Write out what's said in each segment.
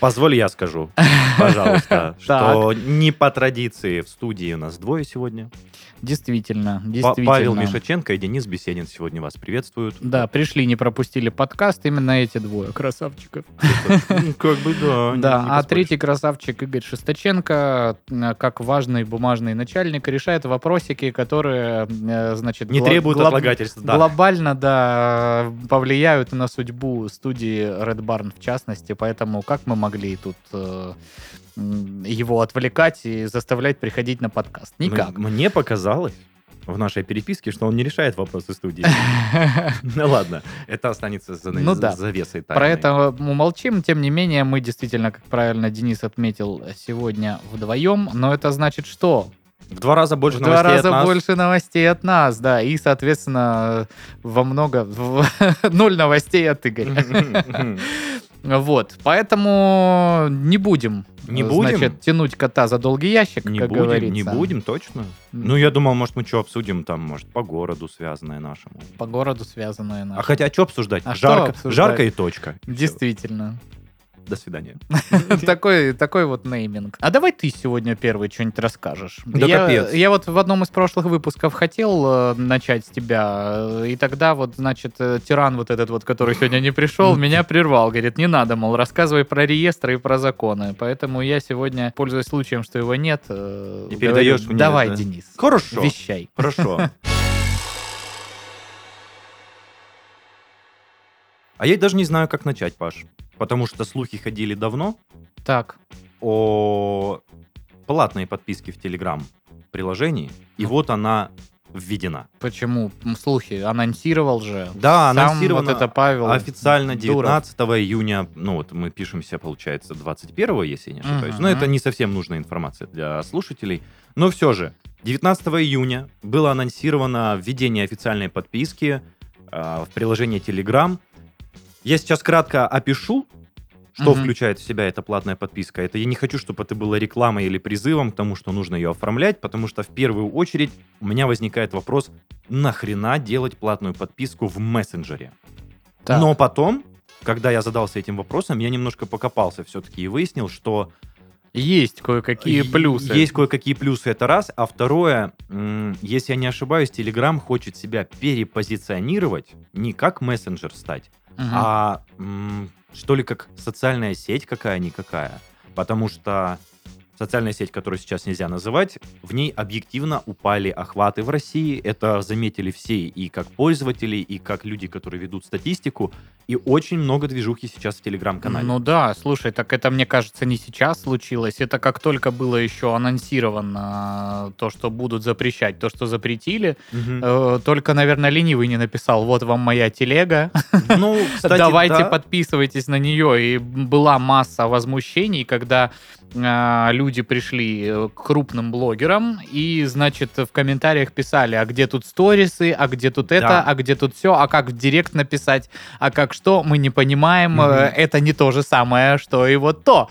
Позволь я скажу, пожалуйста, что не по традиции в студии у нас двое сегодня. Действительно, действительно. Павел Мишаченко и Денис Беседин сегодня вас приветствуют. Да, пришли, не пропустили подкаст, именно эти двое красавчиков. Ну, Как бы да. Да, а третий красавчик Игорь Шесточенко, как важный бумажный начальник, решает вопросики, которые, э, значит, Не глоб- отлагательств, да. глобально, да, повлияют на судьбу студии Red Barn в частности, поэтому как мы могли тут э, его отвлекать и заставлять приходить на подкаст? М- Никак. Мне показалось в нашей переписке, что он не решает вопросы студии. Ну ладно, это останется за Ну да. завесой Про это мы молчим, тем не менее, мы действительно, как правильно Денис отметил, сегодня вдвоем, но это значит что? В два раза больше в два новостей от раза нас. больше новостей от нас, да, и, соответственно, во много, в- ноль новостей от Игоря. Вот, поэтому не будем, Не будем? значит, тянуть кота за долгий ящик, Не как будем, говорится. не будем, точно. Ну, я думал, может, мы что обсудим там, может, по городу связанное нашему. По городу связанное наше. А хотя, что обсуждать? А что жарко, обсуждать? жарко и точка. Действительно. До свидания. такой, такой вот нейминг. А давай ты сегодня первый что-нибудь расскажешь. Да я, капец. я вот в одном из прошлых выпусков хотел э, начать с тебя, э, и тогда вот, значит, э, тиран вот этот вот, который сегодня не пришел, меня прервал. Говорит, не надо, мол, рассказывай про реестры и про законы. Поэтому я сегодня, пользуясь случаем, что его нет, И передаешь мне Давай. Денис, Хорошо. вещай. Хорошо. А я даже не знаю, как начать, Паш. Потому что слухи ходили давно Так, о платной подписке в Telegram приложении, и вот она введена. почему? Слухи, анонсировал же. Да, Сам анонсировано вот это Павел официально Дуров. 19 июня, ну вот мы пишемся, получается, 21, если я не ошибаюсь. Мгм. Но это не совсем нужная информация для слушателей. Но все же, 19 июня было анонсировано введение официальной подписки а, в приложение Telegram. Я сейчас кратко опишу, что Мгм. включает в себя эта платная подписка. Это я не хочу, чтобы это было рекламой или призывом к тому, что нужно ее оформлять, потому что в первую очередь у меня возникает вопрос, нахрена делать платную подписку в мессенджере? Так. Но потом, когда я задался этим вопросом, я немножко покопался все-таки и выяснил, что Есть кое-какие плюсы. Есть кое-какие плюсы, это раз. А второе, если я не ошибаюсь, Telegram хочет себя перепозиционировать не как мессенджер стать, Мгм. а м, что ли как социальная сеть какая-никакая. Потому что социальная сеть, которую сейчас нельзя называть, в ней объективно упали охваты в России. Это заметили все, и как пользователи, и как люди, которые ведут статистику. И очень много движухи сейчас в Телеграм-канале. Ну да, слушай, так это, мне кажется, не сейчас случилось. Это как только было еще анонсировано то, что будут запрещать, то, что запретили. Э, Только, наверное, ленивый не написал, вот вам моя телега, Ну, кстати, давайте да. подписывайтесь на нее. И была масса возмущений, когда а, люди пришли э, к крупным блогерам и, значит, в комментариях писали, а где тут сторисы, а где тут это, Да. а где тут все, а как в директ написать, а как что, мы не понимаем, э, это не то же самое, что и вот то.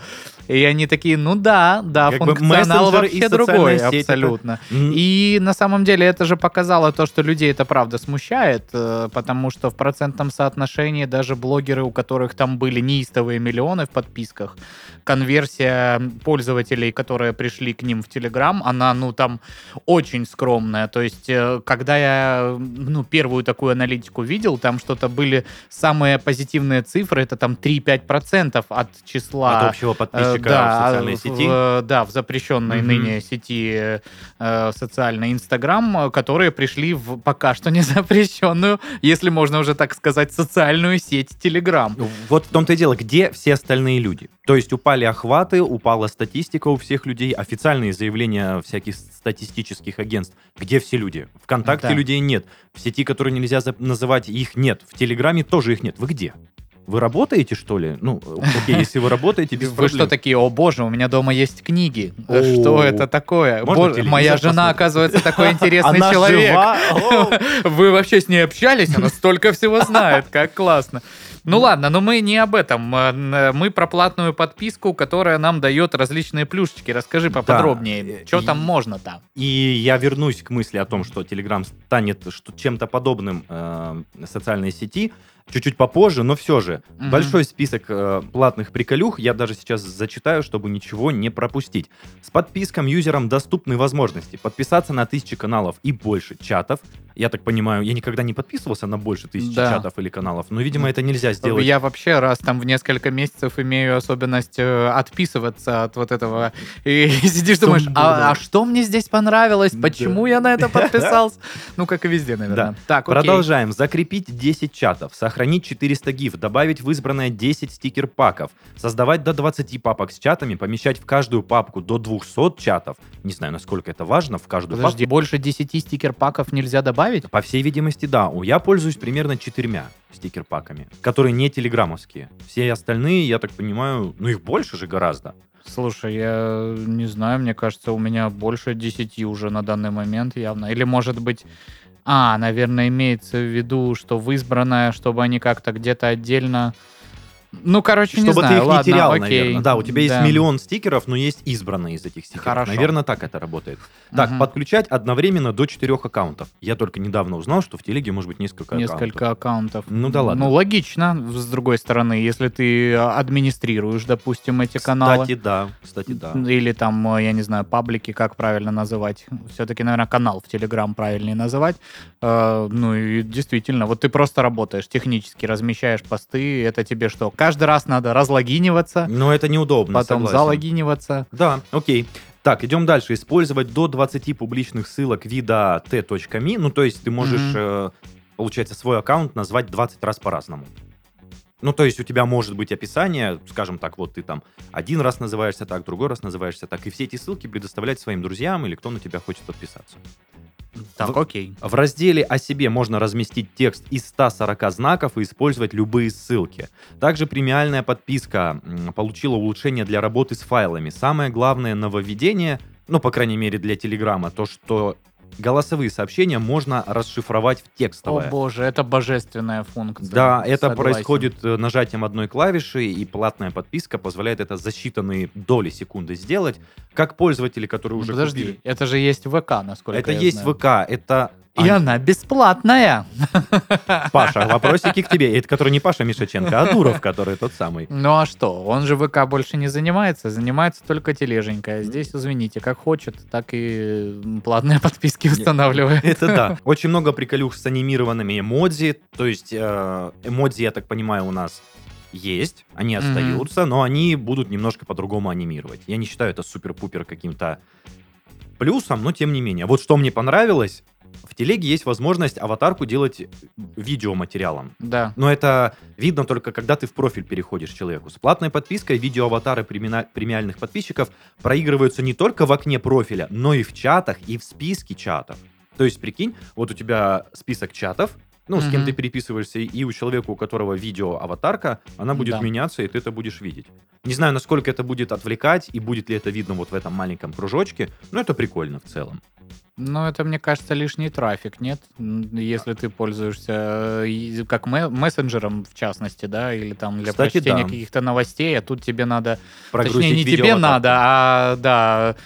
И они такие, ну да, да, Как функционал вообще другой, сеть это- абсолютно. М, И на самом деле это же показало то, что людей это правда смущает, э, потому что в процентном соотношении даже блогеры, у которых там были неистовые миллионы в подписках, конверсия пользователей, которые пришли к ним в Телеграм, она, ну, там очень скромная. То есть, э, когда я, ну, первую такую аналитику видел, там что-то были самые позитивные цифры, это там 3-5% от числа... От общего Э, подписчика да, в социальной сети. в- да, в запрещенной Мгм. ныне сети э, социальной Инстаграм, которые пришли в пока что не запрещенную, если можно уже так сказать, социальную сеть Телеграм. Вот в том-то и дело, где все остальные люди? То есть упали охваты, упала статистика у всех людей, официальные заявления всяких статистических агентств. Где все люди? Вконтакте Да. людей нет. В сети, которые нельзя называть, их нет. В Телеграме тоже их нет. Вы где? Вы работаете, что ли? Ну, окей, если вы работаете, без Вы что такие, о боже, у меня дома есть книги. Что это такое? Моя жена, оказывается, такой интересный человек. Вы вообще с ней общались? Она столько всего знает, как классно. Ну ладно, но мы не об этом. Э, н- Мы про платную подписку, которая нам дает различные плюшечки. Расскажи поподробнее, Э, что и- там можно там. И я вернусь к мысли о том, что Telegram станет чем-то подобным э, социальной сети чуть-чуть попозже, но все же. Мгм. Большой список э, платных приколюх я даже сейчас зачитаю, чтобы ничего не пропустить. С подписком юзерам доступны возможности подписаться на тысячи каналов и больше чатов. Я так понимаю, я никогда не подписывался на больше тысячи Да. чатов или каналов, но, видимо, это нельзя сделать. Я вообще раз там в несколько месяцев имею особенность э, отписываться от вот этого. И сидишь, думаешь, а, а что мне здесь понравилось? Да. Почему я на это подписался? Ну, как и везде, наверное. Так, окей. Продолжаем. Закрепить 10 чатов, сохранить 400 гиф, добавить в избранное 10 стикер-паков, создавать до 20 папок с чатами, помещать в каждую папку до 200 чатов. Не знаю, насколько это важно, в каждую Подожди, больше 10 стикер-паков нельзя добавить? Папку. По всей видимости, да. Я пользуюсь примерно четырьмя стикер-паками, которые не телеграммовские. Все остальные, я так понимаю, ну их больше же гораздо. Слушай, я не знаю, мне кажется, у меня больше 10 уже на данный момент явно. Или, может быть... А, наверное, имеется в виду, что в избранное, чтобы они как-то где-то отдельно... Ну, короче, не Чтобы знаю. ты их Ладно, не терял, окей. наверное. Да, у тебя есть Да. миллион стикеров, но есть избранные из этих стикеров. Хорошо. Наверное, так это работает. Так, Мгм. подключать одновременно до четырех аккаунтов. Я только недавно узнал, что в телеге может быть несколько, Несколько аккаунтов. аккаунтов. Ну да ладно. Ну, логично, с другой стороны, если ты а, администрируешь, допустим, эти каналы. Кстати, да. Кстати, да. Или там, э, я не знаю, паблики, как правильно называть. Все-таки, наверное, канал в Телеграм правильнее называть. Э, Ну и действительно, вот ты просто работаешь, технически размещаешь посты, это тебе что? Каждый раз надо разлогиниваться, Но это неудобно, потом согласен. залогиниваться. Да, окей. Так, идем дальше. Использовать до 20 публичных ссылок вида t.me. Ну, то есть ты можешь, Мгм. э, получается, свой аккаунт назвать 20 раз по-разному. Ну, то есть у тебя может быть описание, скажем так, вот ты там один раз называешься так, другой раз называешься так, и все эти ссылки предоставлять своим друзьям или кто на тебя хочет подписаться. Так, В- окей. В разделе «О себе» можно разместить текст из 140 знаков и использовать любые ссылки. Также премиальная подписка получила улучшение для работы с файлами. Самое главное нововведение, ну, по крайней мере, для Телеграма, то, что голосовые сообщения можно расшифровать в О текстовое. боже, это божественная функция. Да, это Согласен. происходит э, нажатием одной клавиши, и платная подписка позволяет это за считанные доли секунды сделать. Как пользователи, которые уже Подожди, купили. это же есть ВК, насколько Это я есть знаю. ВК, это... И она бесплатная. Паша, вопросики к тебе. Это который не Паша Мишаченко, а Дуров, который тот самый. Ну а что? Он же ВК больше не занимается, занимается только тележенька. Здесь, извините, как хочет, так и платные подписки устанавливает. Это да. Очень много приколюх с анимированными эмодзи. То есть э, эмодзи, я так понимаю, у нас есть, они остаются, но они будут немножко по-другому анимировать. Я не считаю это супер-пупер каким-то плюсом, но тем не менее. Вот что мне понравилось, в телеге есть возможность аватарку делать видеоматериалом. Да. Но это видно только, когда ты в профиль переходишь человеку. С платной подпиской видеоаватары премиальных подписчиков проигрываются не только в окне профиля, но и в чатах, и в списке чатов. То есть, прикинь, вот у тебя список чатов, ну, с кем ты переписываешься, и у человека, у которого видео-аватарка, она будет Да. меняться, и ты это будешь видеть. Не знаю, насколько это будет отвлекать, и будет ли это видно вот в этом маленьком кружочке, но это прикольно в целом. Ну, это, мне кажется, лишний трафик, нет? Если ты пользуешься э, как ме- мессенджером, в частности, да, или там для Кстати, прочтения да. каких-то новостей, а тут тебе надо... Прогрузить точнее, не тебе надо, а, да,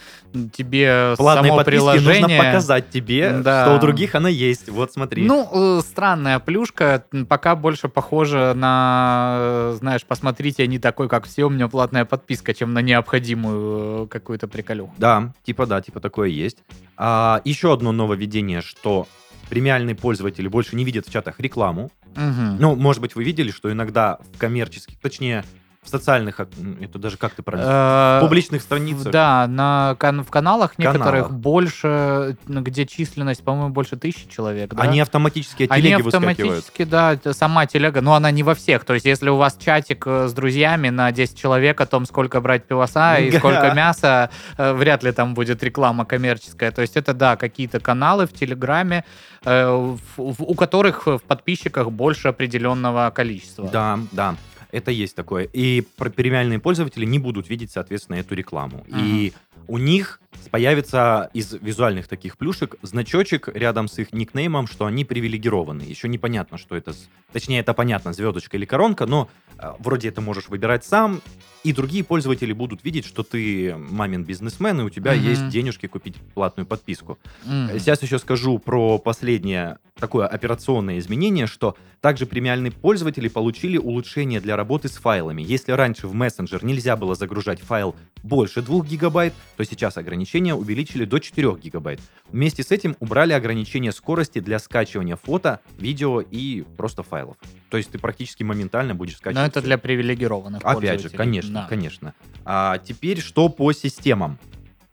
тебе Платной само приложение... нужно показать тебе, Да. что у других она есть. Вот смотри. Ну, э, странная плюшка, пока больше похожа на, э, знаешь, посмотрите, не такой, как все, у меня платная подписка, чем на необходимую э, какую-то приколюху. Да, типа да, типа такое есть. А, еще одно нововведение, что премиальные пользователи больше не видят в чатах рекламу. Мгм. Ну, может быть, вы видели, что иногда в коммерческих, точнее, в социальных, это даже как ты правильно, Э, в публичных страницах. Да, на, в каналах некоторых больше, где численность, по-моему, больше тысячи человек. Да? Они автоматически от Они телеги выскакивают. автоматически, да, сама телега, но она не во всех. То есть, если у вас чатик э, с друзьями на 10 человек о том, сколько брать пивоса и сколько мяса, э, вряд ли там будет реклама коммерческая. То есть, это, да, какие-то каналы в Телеграме, у которых в подписчиках больше определенного количества. Да, да. Это есть такое. И премиальные пользователи не будут видеть, соответственно, эту рекламу. И у них появится из визуальных таких плюшек значочек рядом с их никнеймом, что они привилегированы. Еще непонятно, что это... Точнее, это понятно, звездочка или коронка, но э, вроде это можешь выбирать сам, и другие пользователи будут видеть, что ты мамин бизнесмен, и у тебя Мгм. есть денежки купить платную подписку. Мгм. Сейчас еще скажу про последнее такое операционное изменение, что также премиальные пользователи получили улучшение для работы с файлами. Если раньше в мессенджер нельзя было загружать файл больше 2 гигабайт, то сейчас ограничение увеличили до 4 гигабайт. Вместе с этим убрали ограничение скорости для скачивания фото, видео и просто файлов. То есть ты практически моментально будешь скачивать. Но это всё. для привилегированных Опять же, конечно, Да. конечно. А теперь что по системам?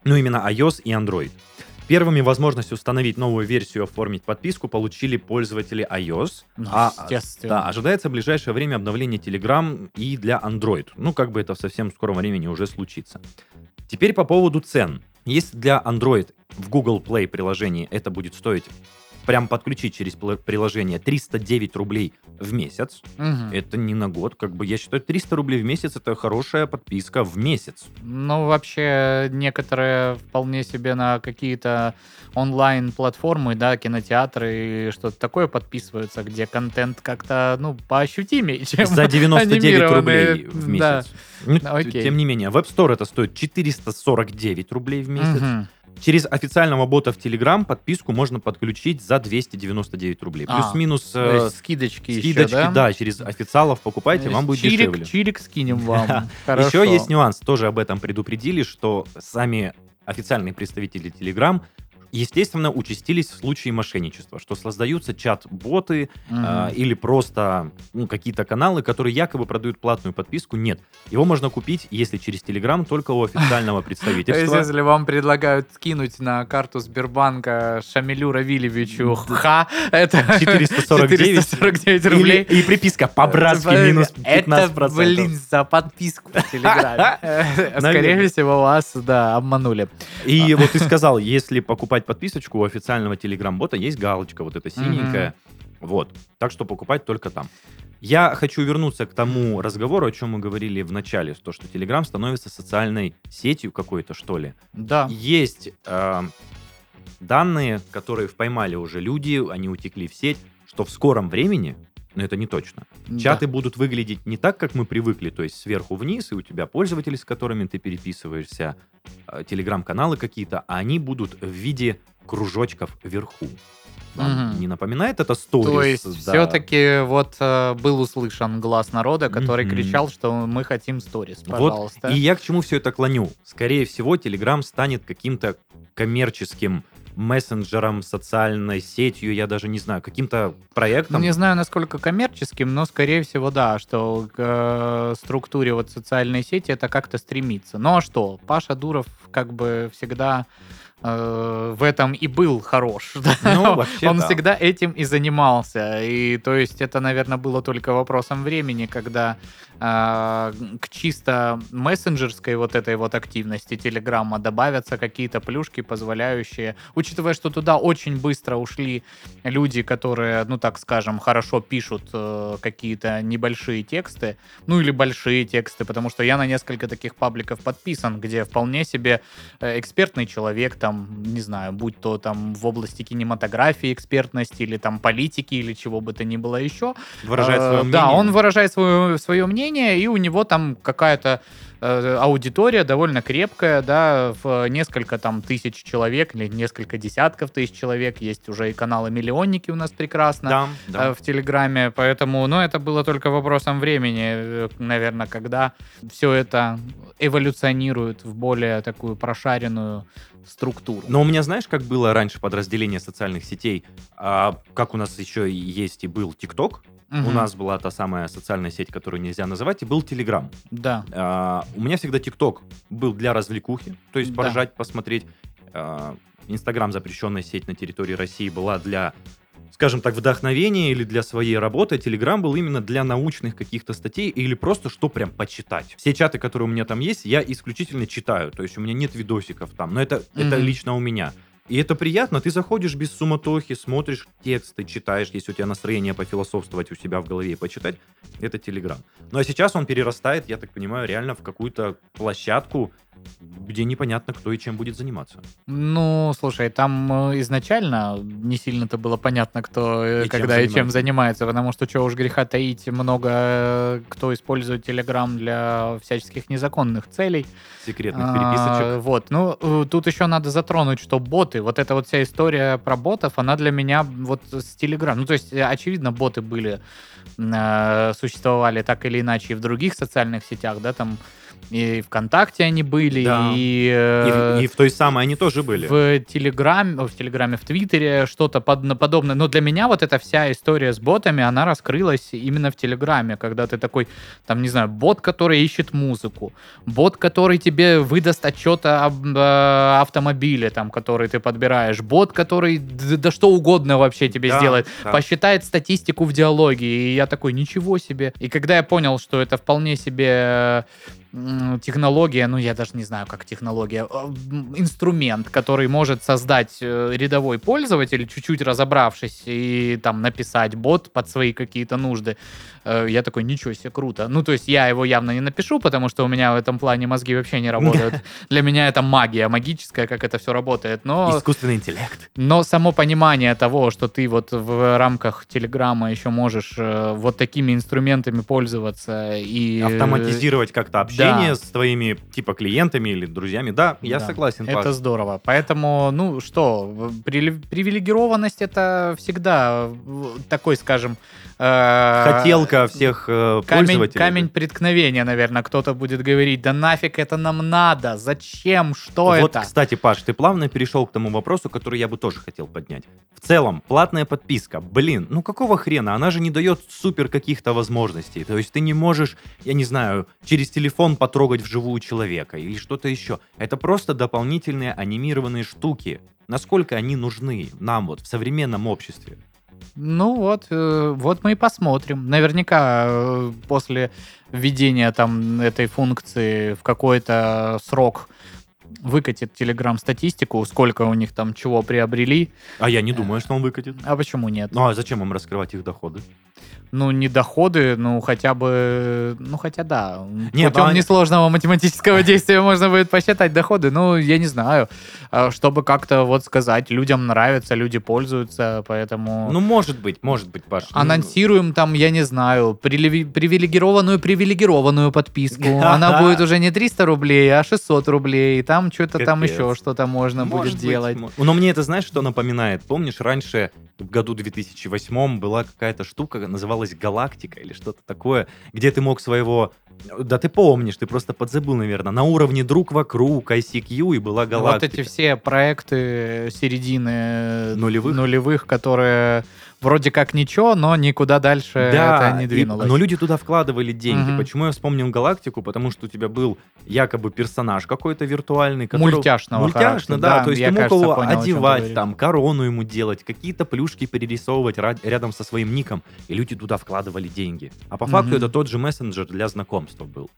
Ну, именно iOS и Android. Первыми возможность установить новую версию и оформить подписку получили пользователи iOS. Ну, а, да, ожидается в ближайшее время обновление Telegram и для Android. Ну, как бы это в совсем скором времени уже случится. Теперь по поводу цен. Если для Android в Google Play приложении это будет стоить прям подключить через приложение 309 рублей в месяц, Мгм. это не на год, как бы я считаю, 300 рублей в месяц это хорошая подписка в месяц. Ну, вообще, некоторые вполне себе на какие-то онлайн-платформы, да, кинотеатры и что-то такое подписываются, где контент как-то, ну, поощутимее, чем... За 99 анимированные, рублей в да. месяц. Ну, т- Окей. Тем не менее, в App Store это стоит 449 рублей в месяц. Мгм. Через официального бота в Telegram подписку можно подключить за 299 рублей. А, Плюс-минус э, скидочки, скидочки, еще, да? да, через официалов покупайте, вам будет чирик, дешевле. Чирик скинем вам. Еще есть нюанс, тоже об этом предупредили, что сами официальные представители Telegram естественно, участились случаи мошенничества, что создаются чат-боты Мгм. а, или просто ну, какие-то каналы, которые якобы продают платную подписку. Нет. Его можно купить, если через Telegram, только у официального То есть, представительства. если вам предлагают скинуть на карту Сбербанка Шамилю Равильевичу ха, это 449 449 рублей. Или- и приписка по-братски минус 15%. Это, блин, за подписку в Телеграме. Э, Скорее всего, вас, да, обманули. И вот ты сказал, если покупать подписочку у официального телеграм-бота, есть галочка вот эта синенькая. Вот. Так что покупать только там. Я хочу вернуться к тому разговору, о чем мы говорили в начале, то, что Telegram становится социальной сетью какой-то, что ли. Да. Есть э, данные, которые поймали уже люди, они утекли в сеть, что в скором времени, но это не точно, чаты будут выглядеть не так, как мы привыкли, то есть сверху вниз, и у тебя пользователи, с которыми ты переписываешься, э, телеграм-каналы какие-то, а они будут в виде кружочков вверху. Вам Мгм. Не напоминает это сторис? То есть Да. все-таки вот э, был услышан глаз народа, который Мгм. кричал, что мы хотим сторис, Вот, пожалуйста. и я к чему все это клоню? Скорее всего, Telegram станет каким-то коммерческим мессенджером, социальной сетью, я даже не знаю, каким-то проектом. не знаю, насколько коммерческим, но, скорее всего, да, что к э, структуре вот социальной сети это как-то стремится. Ну а что? Паша Дуров как бы всегда в этом и был хорош. да. Ну, вообще, Он да. всегда этим и занимался. И то есть это, наверное, было только вопросом времени, когда э, к чисто мессенджерской вот этой вот активности Телеграма добавятся какие-то плюшки, позволяющие, учитывая, что туда очень быстро ушли люди, которые, ну так скажем, хорошо пишут э, какие-то небольшие тексты, ну или большие тексты, потому что я на несколько таких пабликов подписан, где вполне себе э, экспертный человек, там, не знаю, будь то там в области кинематографии экспертности или там политики или чего бы то ни было еще, Выражает Э, свое мнение. Да, он выражает свое, свое мнение, и у него там какая-то э, аудитория довольно крепкая, да, в несколько там тысяч человек или несколько десятков тысяч человек. Есть уже и каналы-миллионники у нас прекрасно Да, э, да. в Телеграме, поэтому, ну, это было только вопросом времени, наверное, когда все это эволюционирует в более такую прошаренную структуру. Но у меня, знаешь, как было раньше подразделение социальных сетей? А, как у нас еще есть и был ТикТок, Мгм. у нас была та самая социальная сеть, которую нельзя называть, и был Телеграм. Да. А, у меня всегда ТикТок был для развлекухи, то есть Да. поржать, посмотреть. А, Инстаграм, запрещенная сеть на территории России, была для, скажем так, вдохновения или для своей работы. Телеграм был именно для научных каких-то статей или просто что прям почитать. Все чаты, которые у меня там есть, я исключительно читаю, то есть у меня нет видосиков там, но это, это Мгм. лично у меня. И это приятно, ты заходишь без суматохи, смотришь тексты, читаешь, если у тебя настроение пофилософствовать у себя в голове и почитать, это Телеграм. Ну а сейчас он перерастает, я так понимаю, реально в какую-то площадку, где непонятно, кто и чем будет заниматься. Ну, слушай, там э, изначально не сильно-то было понятно, кто, И чем когда и чем занимается. потому что, чего уж греха таить, много э, кто использует Телеграм для всяческих незаконных целей. Секретных А, переписочек. Вот, ну, э, тут еще надо затронуть, что боты, вот эта вот вся история про ботов, она для меня вот с Телеграм, ну, то есть, очевидно, боты были, существовали так или иначе и в других социальных сетях, да, там и ВКонтакте они были, Да. и... И, э, в- и в той самой они тоже были. в Телеграме, в Телеграме, в Твиттере, что-то под- подобное. Но для меня вот эта вся история с ботами, она раскрылась именно в Телеграме, когда ты такой, там, не знаю, бот, который ищет музыку, бот, который тебе выдаст отчет об э, автомобиле, там, который ты подбираешь, бот, который д- да что угодно вообще тебе Да, сделает, да. посчитает статистику в диалоге, и я такой, ничего себе. И когда я понял, что это вполне себе технология, ну я даже не знаю, как технология, а, инструмент, который может создать э, рядовой пользователь, чуть-чуть разобравшись и там написать бот под свои какие-то нужды. Э, Я такой, ничего себе, круто. Ну, то есть я его явно не напишу, потому что у меня в этом плане мозги вообще не работают. Для меня это магия магическая, как это все работает. Но Искусственный интеллект. но само понимание того, что ты вот в рамках Телеграма еще можешь э, вот такими инструментами пользоваться и... Автоматизировать как-то общение да. с твоими типа клиентами или друзьями. Да, я Да, согласен. Это Паш. здорово. Поэтому, ну что, привилегированность это всегда такой, скажем... э, Хотелка всех э, Камень, пользователей. камень преткновения, наверное, кто-то будет говорить, да нафиг это нам надо, зачем, что вот, это? кстати, Паш, ты плавно перешел к тому вопросу, который я бы тоже хотел поднять. В целом, платная подписка, блин, ну какого хрена? Она же не дает супер каких-то возможностей. То есть ты не можешь, я не знаю, через телефон потрогать вживую человека или что-то еще. Это просто дополнительные анимированные штуки. Насколько они нужны нам вот в современном обществе? Ну вот, э, вот мы и посмотрим. Наверняка э, после введения там этой функции в какой-то срок выкатит Telegram статистику, сколько у них там чего приобрели. А я не думаю, что он выкатит. А почему нет? Ну а зачем им раскрывать их доходы? Ну, не доходы, ну, хотя бы... Ну, хотя да. Нет, Путем они- несложного математического действия можно будет посчитать доходы. Ну, я не знаю. А, Чтобы как-то вот сказать, людям нравится, люди пользуются, поэтому... Ну, может быть, может быть, Паш. Ну, Анонсируем там, я не знаю, привилегированную привилегированную подписку. Она будет уже не 300 рублей, а 600 рублей. Там что-то там еще что-то можно будет делать. Но мне это, знаешь, что напоминает? Помнишь, раньше, в году 2008 была какая-то штука, называлась «Галактика» или что-то такое, где ты мог своего... Да ты помнишь, ты просто подзабыл, наверное. На уровне друг вокруг, ICQ и была Вот галактика. эти все проекты середины Нулевых? нулевых, которые вроде как ничего, но никуда дальше это не и- двинулось. но люди туда вкладывали деньги. Мгм. Почему я вспомнил галактику? Потому что у тебя был якобы персонаж какой-то виртуальный, который... Мультяшного Мультяшно, характера, да, То есть я, ты мог кажется, его понял, одевать, там, корону ему делать, какие-то плюшки перерисовывать рядом со своим ником, и люди туда вкладывали деньги. А по факту Мгм. это тот же мессенджер для знакомства был.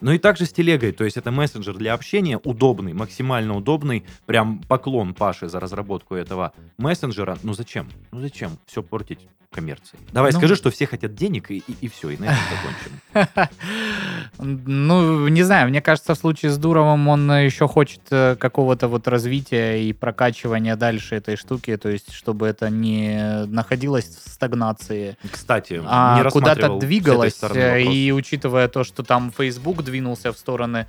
Ну и также с телегой, то есть это мессенджер для общения, удобный, максимально удобный, прям поклон Паше за разработку этого мессенджера. Ну зачем? Ну зачем все портить коммерцией? Давай Ну- скажи, что все хотят денег, и, и, все, и на этом закончим. Ну, не знаю, мне кажется, в случае с Дуровым он еще хочет э, какого-то вот развития и прокачивания дальше этой штуки, то есть чтобы это не находилось в стагнации, Кстати, а куда-то двигалось. И учитывая то, что там Facebook двинулся в стороны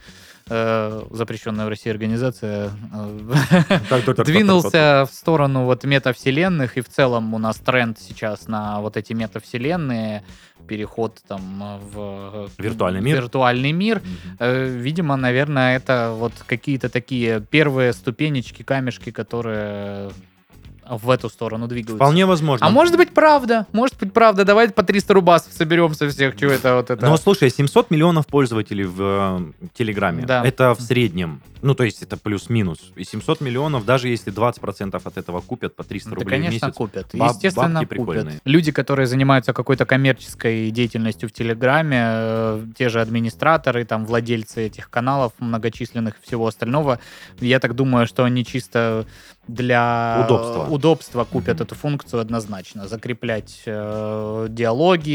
э, запрещенная в России организация э, двинулся в сторону вот метавселенных, и в целом у нас тренд сейчас на вот эти метавселенные, переход там в Виртуальный мир. виртуальный мир. Э, Видимо, наверное, это вот какие-то такие первые ступенечки, камешки, которые в эту сторону двигаются. Вполне возможно. А может быть правда, может быть правда. Давайте по 300 рубасов соберемся всех, что это вот это. Но слушай, 700 миллионов пользователей в э, Телеграме. Да. Это в среднем. Ну, то есть это плюс-минус. И 700 миллионов, даже если 20% от этого купят по 300 Да, рублей в конечно, месяц. купят. Баб- Естественно, купят. прикольные. Люди, которые занимаются какой-то коммерческой деятельностью в Телеграме, э, те же администраторы, там, владельцы этих каналов многочисленных и всего остального, я так думаю, что они чисто для Удобства. удобства купят Мгм. эту функцию однозначно. Закреплять э, диалоги,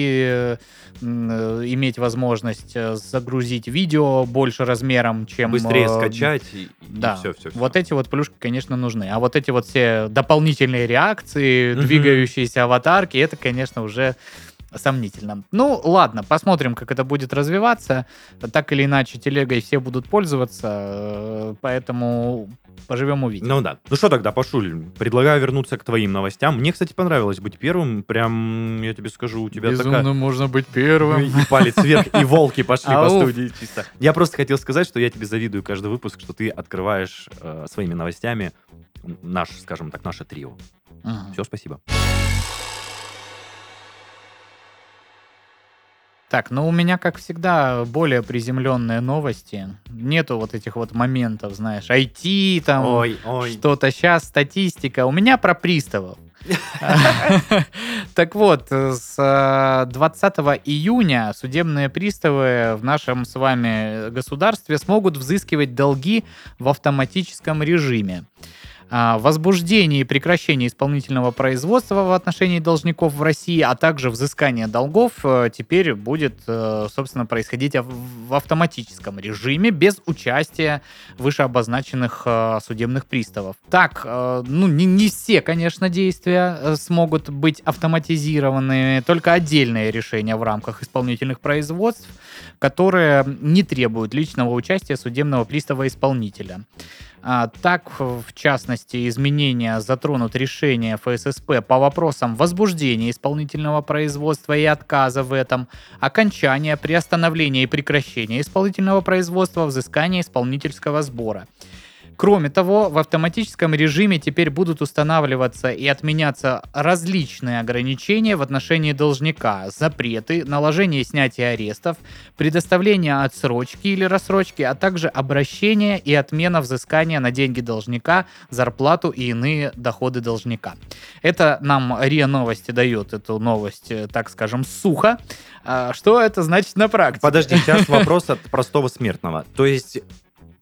э, иметь возможность э, загрузить видео больше размером, чем... Быстрее э, скачать и, да, все, все, вот эти вот плюшки, конечно, нужны. А вот эти вот все дополнительные реакции, Мгм. двигающиеся аватарки, это, конечно, уже сомнительно. Ну, ладно, посмотрим, как это будет развиваться. Так или иначе, телегой все будут пользоваться, э, поэтому поживем увидим. Ну да. Ну что тогда, Пашуль, предлагаю вернуться к твоим новостям. Мне, кстати, понравилось быть первым. Прям, я тебе скажу, у тебя такая... можно быть первым. И палец вверх, и волки пошли по студии чисто. Я просто хотел сказать, что я тебе завидую каждый выпуск, что ты открываешь э, своими новостями наш, скажем так, наше трио. Все, спасибо. Так, ну у меня, как всегда, более приземленные новости. Нету вот этих вот моментов, знаешь, IT там, Ой, ой. что-то сейчас, статистика. У меня про приставов. Так вот, с э, 20 июня судебные приставы в нашем с вами государстве смогут взыскивать долги в автоматическом режиме. А, Возбуждение и прекращение исполнительного производства в отношении должников в России, а также взыскание долгов э, теперь будет, э, собственно, происходить в автоматическом режиме без участия вышеобозначенных э, судебных приставов. Так, ну, не, не все, конечно, действия смогут быть автоматизированы, только отдельные решения в рамках исполнительных производств, которые не требуют личного участия судебного пристава-исполнителя. А, Так, в частности, изменения затронут решения ФССП по вопросам возбуждения исполнительного производства и отказа в этом, окончания, приостановления и прекращения исполнительного производства, взыскания исполнительского сбора. Кроме того, в автоматическом режиме теперь будут устанавливаться и отменяться различные ограничения в отношении должника, запреты, наложение и снятие арестов, предоставление отсрочки или рассрочки, а также обращение и отмена взыскания на деньги должника, зарплату и иные доходы должника. Это нам РИА Новости дает эту новость, э, так скажем, сухо. А Что это значит на практике? Подожди, сейчас вопрос от простого смертного. То есть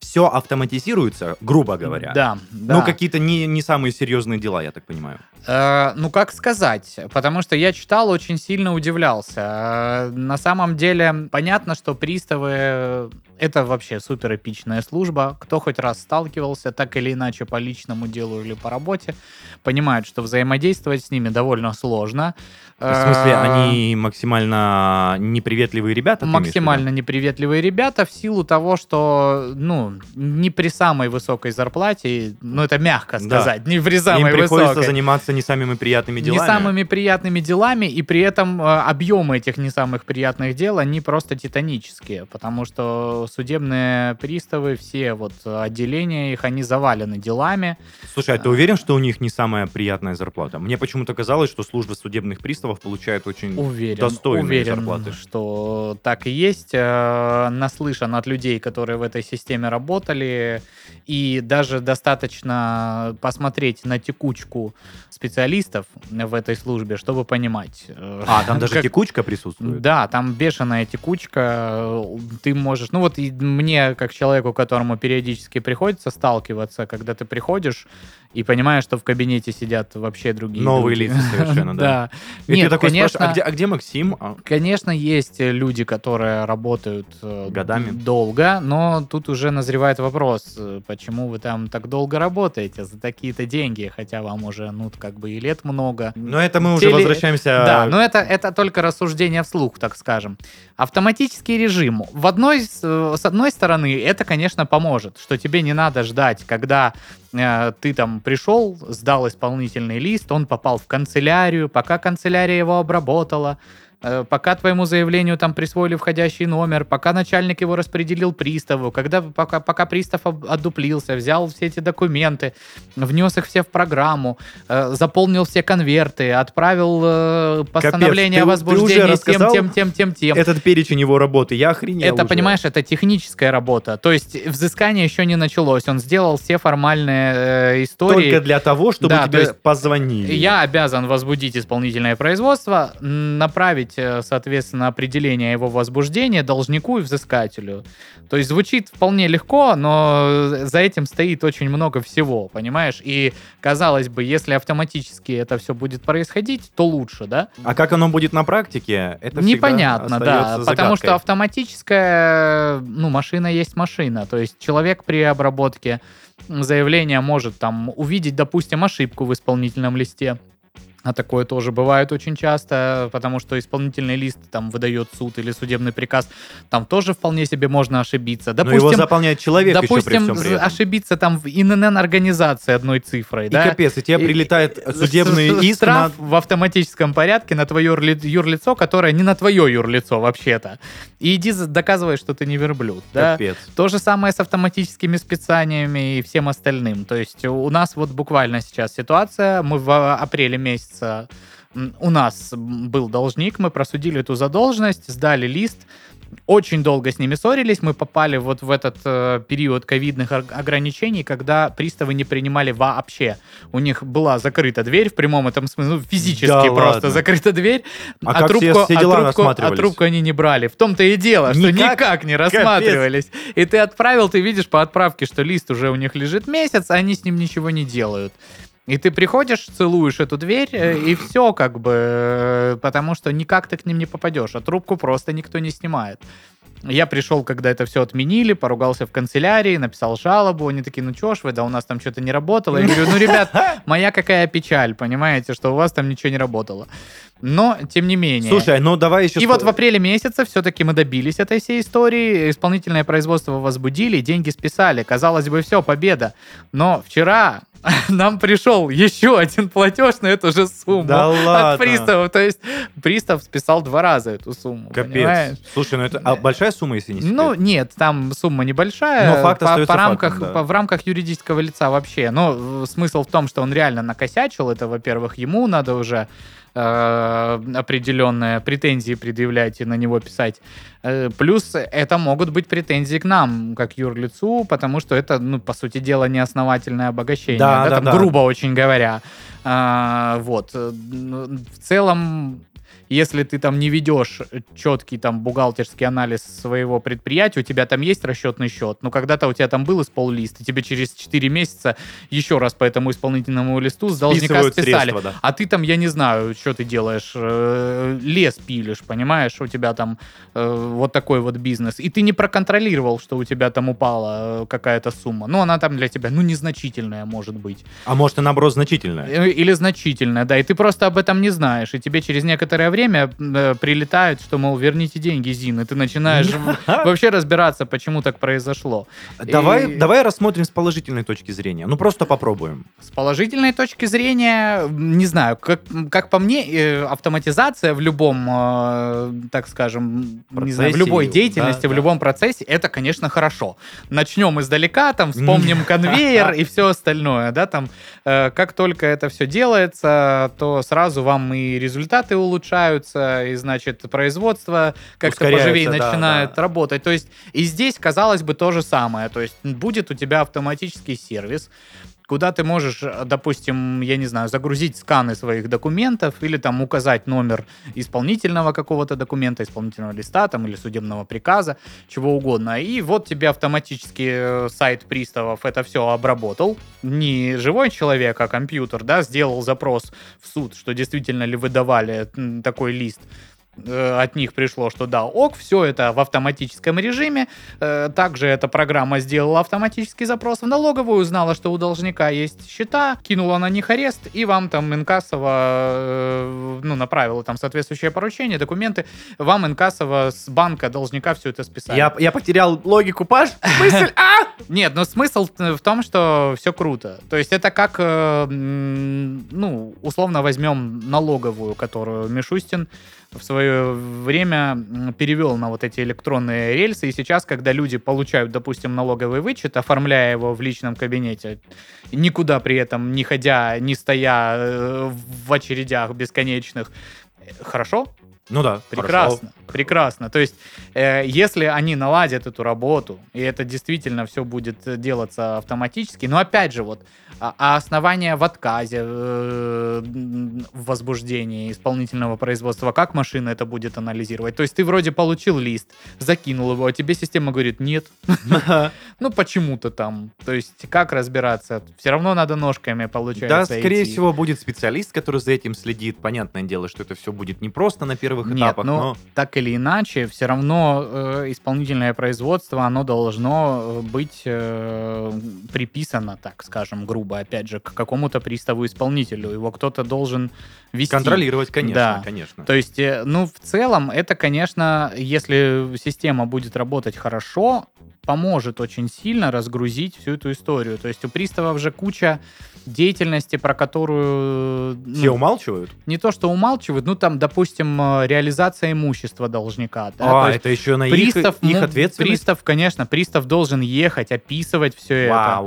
все автоматизируется, грубо говоря. Да, да. Ну, какие-то не, не самые серьезные дела, я так понимаю. Э, ну, как сказать? Потому что я читал, очень сильно удивлялся. Э, на самом деле, понятно, что приставы это вообще супер эпичная служба. Кто хоть раз сталкивался, так или иначе, по личному делу или по работе, понимает, что взаимодействовать с ними довольно сложно. В смысле, Э, они максимально неприветливые ребята? максимально неприветливые ребята в силу того, что, ну, не при самой высокой зарплате, ну, это мягко Да. сказать, не при Им самой приходится высокой. заниматься не самыми приятными делами. Не самыми приятными делами, и при этом э, объемы этих не самых приятных дел, они просто титанические, потому что судебные приставы, все вот отделения их, они завалены делами. Слушай, а ты уверен, что у них не самая приятная зарплата? Мне почему-то казалось, что служба судебных приставов получает очень Уверен, достойные уверен, зарплаты. что так и есть. Э, Наслышан от людей, которые в этой системе работали, и даже достаточно посмотреть на текучку специалистов в этой службе, чтобы понимать. э, А, там даже как- текучка присутствует? Да, там бешеная текучка. Ты можешь... Ну вот и мне, как человеку, которому периодически приходится сталкиваться, когда ты приходишь и понимаешь, что в кабинете сидят вообще другие Новые люди. лица совершенно, да. И ты такой спрашиваешь, а где, а где Максим? А, конечно, есть люди, которые работают э, Годами? долго, но тут уже назревает вопрос, э, почему вы там так долго работаете за такие-то деньги, хотя вам уже, ну, как бы и лет много. Но это мы уже Теле- возвращаемся... Да, но это, это только рассуждение вслух, так скажем. Автоматический режим. В одной, с одной стороны, это, конечно, поможет, что тебе не надо ждать, когда э, ты там пришел, сдал исполнительный лист, он попал в канцелярию, пока канцелярия его обработала, пока твоему заявлению там присвоили входящий номер, пока начальник его распределил приставу, когда, пока, пока пристав отдуплился, взял все эти документы, внес их все в программу, э, заполнил все конверты, отправил э, постановление ты- о ты возбуждении уже тем, тем, тем, тем, тем. Этот перечень его работы, я охренел Это, уже. понимаешь, это техническая работа. То есть взыскание еще не началось. Он сделал все формальные э, истории. Только для того, чтобы Да, тебе позвонили. Я обязан возбудить исполнительное производство, направить, э, соответственно, определение его возбуждения должнику и взыскателю. То есть звучит вполне легко, но за этим стоит очень много всего, понимаешь? И казалось бы, если автоматически это все будет происходить, то лучше, да? А как оно будет на практике, это Непонятно, да. остается Потому что загадкой. автоматическая, ну, машина есть машина. То есть человек при обработке заявления может там увидеть, допустим, ошибку в исполнительном листе. А такое тоже бывает очень часто, потому что исполнительный лист там выдает суд или судебный приказ, там тоже вполне себе можно ошибиться. Но его заполняет человек еще при допустим, всем при этом. ошибиться там в ИНН организации одной цифрой, И да? капец, и тебе прилетает и- судебный с- иск штраф на... в автоматическом порядке на твое юрли- юрлицо, которое не на твое юрлицо вообще-то. И иди доказывай, что ты не верблюд. Да? Капец. То же самое с автоматическими спецаниями и всем остальным. То есть у нас вот буквально сейчас ситуация, мы в апреле месяца м, у нас был должник, мы просудили эту задолженность, сдали лист, очень долго с ними ссорились, мы попали вот в этот э, период ковидных ограничений, когда приставы не принимали вообще. У них была закрыта дверь в прямом этом смысле, ну, физически Да просто ладно? закрыта дверь, А как все- все а дела трубку, а трубку они не брали. В том-то и дело, что Никак? никак не рассматривались. И ты отправил, ты видишь по отправке, что лист уже у них лежит месяц, а они с ним ничего не делают. И ты приходишь, целуешь эту дверь, э, и все как бы, э, потому что никак ты к ним не попадешь, а трубку просто никто не снимает. Я пришел, когда это все отменили, поругался в канцелярии, написал жалобу. Они такие, ну чё ж вы, да у нас там что-то не работало. Я говорю, ну, ребят, моя какая печаль, понимаете, что у вас там ничего не работало. Но, тем не менее. Слушай, ну давай еще... И вот в апреле месяце все-таки мы добились этой всей истории. Исполнительное производство возбудили, деньги списали. Казалось бы, все, победа. Но вчера нам пришел еще один платеж на эту же сумму Да ладно? от приставов. То есть пристав списал два раза эту сумму. понимаешь? Капец. Слушай, ну это а большая сумма, если не секрет? Ну, нет, там сумма небольшая. Но факт по, остается по рамках, фактом, да. по- в рамках юридического лица вообще. Но э, смысл в том, что он реально накосячил. Это, во-первых, ему надо уже определенные претензии предъявлять и на него писать. Э, плюс это могут быть претензии к нам, как юрлицу, потому что это, ну, по сути дела, неосновательное обогащение. Да, да, там, да. грубо очень говоря. А, вот. Э, В целом, если ты там не ведешь четкий там бухгалтерский анализ своего предприятия, у тебя там есть расчетный счет, но когда-то у тебя там был испол-лист, и тебе через 4 месяца еще раз по этому исполнительному листу с должника списали. средства, да. А ты там, я не знаю, что ты делаешь, э, лес пилишь, понимаешь, у тебя там э, вот такой вот бизнес. И ты не проконтролировал, что у тебя там упала э, какая-то сумма. Ну, она там для тебя, ну, незначительная может быть. А может, и наоборот, значительная. Э, Или значительная, да. И ты просто об этом не знаешь. И тебе через некоторое время э, прилетают, что, мол, верните деньги, Зин. И ты начинаешь вообще разбираться, почему так произошло. Давай, И- давай рассмотрим с положительной точки зрения. Ну, просто попробуем. С положительной точки зрения, не знаю, как, как по мне, э, автоматизация в любом, э, так скажем, не знаю, в любой да, деятельности, в да. любом процессе, это, конечно, хорошо. Начнем издалека, там, вспомним конвейер и все остальное, да, там, как только это все делается, то сразу вам и результаты улучшаются, и, значит, производство как-то поживее да, начинает да. работать. То есть и здесь, казалось бы, то же самое. То есть будет у тебя автоматический сервис, куда ты можешь, э, допустим, я не знаю, загрузить сканы своих документов или там указать номер исполнительного какого-то документа, исполнительного листа там или судебного приказа, чего угодно. И вот тебе автоматически э, сайт приставов это все обработал. Не живой человек, а компьютер, да, сделал запрос в суд, что действительно ли выдавали такой лист. Э, от них пришло, что да, ок, все это в автоматическом режиме. Э, Также эта программа сделала автоматический запрос в налоговую, узнала, что у должника есть счета, кинула на них арест, и вам там инкассово э, ну, направила там соответствующее поручение, документы. Вам инкассово с банка должника все это списали. Я, я потерял логику, Паш. Мысль, а! Нет, но смысл в том, что все круто. То есть это как, ну, условно возьмем налоговую, которую Мишустин в свое время перевел на вот эти электронные рельсы. И сейчас, когда люди получают, допустим, налоговый вычет, оформляя его в личном кабинете, никуда при этом не ходя, не стоя э, в очередях бесконечных, э, хорошо, Ну да, Прекрасно, прекрасно. То есть, э, если они наладят эту работу, и это действительно все будет делаться автоматически, но опять же, вот, а, а основания в отказе, э, в возбуждении исполнительного производства, как машина это будет анализировать? То есть, ты вроде получил лист, закинул его, а тебе система говорит, нет, хорошо. ну почему-то там. То есть, как разбираться? Все равно надо ножками, получается, Да, скорее всего, будет специалист, который за этим следит. Понятное дело, что это все будет не просто на первых Нет, этапах, но, но так или иначе, все равно э, исполнительное производство, оно должно э, быть э, приписано, так скажем, грубо, опять же, к какому-то приставу-исполнителю. Его кто-то должен вести. контролировать, конечно, Да. конечно. То есть, э, ну, в целом, это, конечно, если система будет работать хорошо, поможет очень сильно разгрузить всю эту историю. То есть у приставов же куча деятельности, про которую... ну, Все умалчивают? не то, что умалчивают, ну там, допустим, э, реализация имущества должника. да, а, это еще на их, пристав, их ну, ответственность? Пристав, конечно, пристав должен ехать, описывать все это.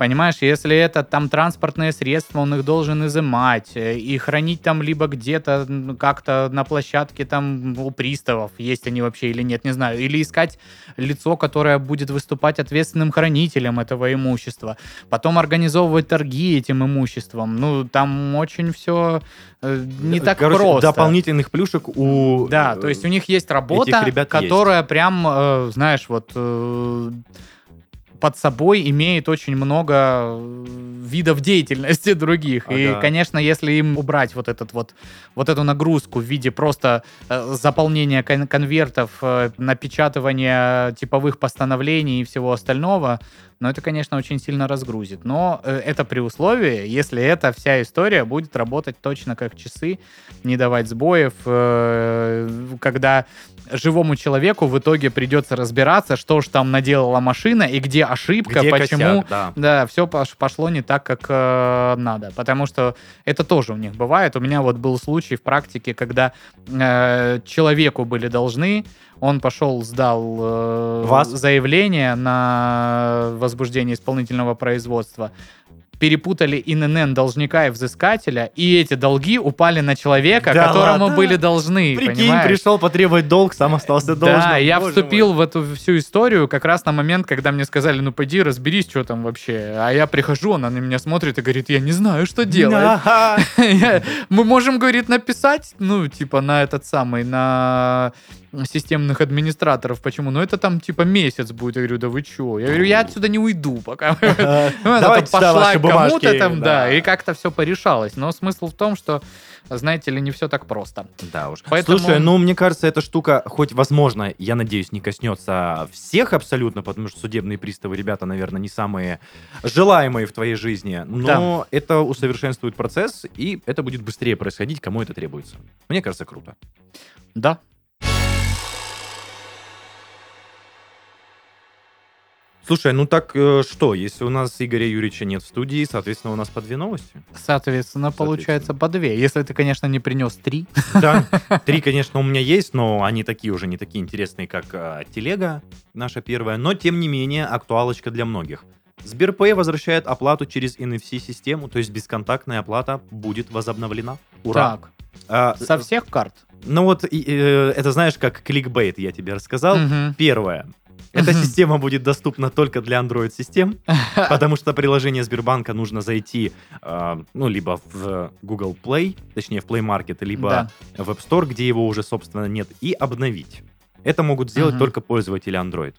Понимаешь, если это там транспортные средства, он их должен изымать э, и хранить там либо где-то как-то на площадке там у приставов, есть они вообще или нет, не знаю. Или искать лицо, которое будет выступать ответственным хранителем этого имущества. Потом организовывать торги этим имуществом. Ну, там очень все не так Короче, просто. дополнительных плюшек у... Да, э, то есть у них есть работа, ребят есть. которая прям, э, знаешь, вот э, под собой имеет очень много э, видов деятельности других. И, Ага. конечно, если им убрать вот этот вот вот эту нагрузку в виде просто э, заполнения кон- конвертов, э, напечатывания типовых постановлений и всего остального, ну это, конечно, очень сильно разгрузит. Но э, это при условии, если эта вся история будет работать точно как часы, не давать сбоев, э, когда живому человеку в итоге придется разбираться, что же там наделала машина и где ошибка, Где почему. косяк, да. Да, все пошло не так, как э, надо. Потому что это тоже у них бывает. У меня вот был случай в практике, когда э, человеку были должны, он пошел, сдал э, Вас? заявление на возбуждение исполнительного производства. Перепутали ИНН должника и взыскателя, и эти долги упали на человека, Да которому ладно? были должны. Прикинь, понимаешь? пришел потребовать долг, сам остался должным. Да, я Боже вступил мой. в эту всю историю как раз на момент, когда мне сказали, ну пойди разберись, что там вообще. А я прихожу, она на меня смотрит и говорит, я не знаю, что делать. Мы можем, говорит, написать, ну, типа, на этот самый, на системных администраторов. Почему? Ну, это там, типа, месяц будет. Я говорю, да вы чё? Я говорю, я отсюда не уйду пока. Ну, она пошла кому-то там, да. да, и как-то все порешалось. Но смысл в том, что, знаете ли, не все так просто. Да уж. Поэтому- Слушай, ну мне кажется, эта штука, хоть возможно, я надеюсь, не коснется всех абсолютно, потому что судебные приставы, ребята, наверное, не самые желаемые в твоей жизни, но это усовершенствует процесс, и это будет быстрее происходить, кому это требуется. Мне кажется, круто. Да, Слушай, ну так э, что, если у нас Игоря Юрьевича нет в студии, соответственно, у нас по две новости? соответственно, получается по две. Если ты, конечно, не принес три. Да, три, конечно, у меня есть, но они такие уже не такие интересные, как э, телега, наша первая, но тем не менее актуалочка для многих. Сберпэй возвращает оплату через NFC-систему, то есть бесконтактная оплата будет возобновлена. Ура! Так, А, со всех карт. Ну вот, э, это знаешь, как кликбейт я тебе рассказал. Мгм. Первое. Эта система будет доступна только для Android-систем, потому что приложение Сбербанка нужно зайти, э, ну, либо в Google Play, точнее, в Play Market, либо Да. в App Store, где его уже, собственно, нет, и обновить. Это могут сделать Мгм. только пользователи Android.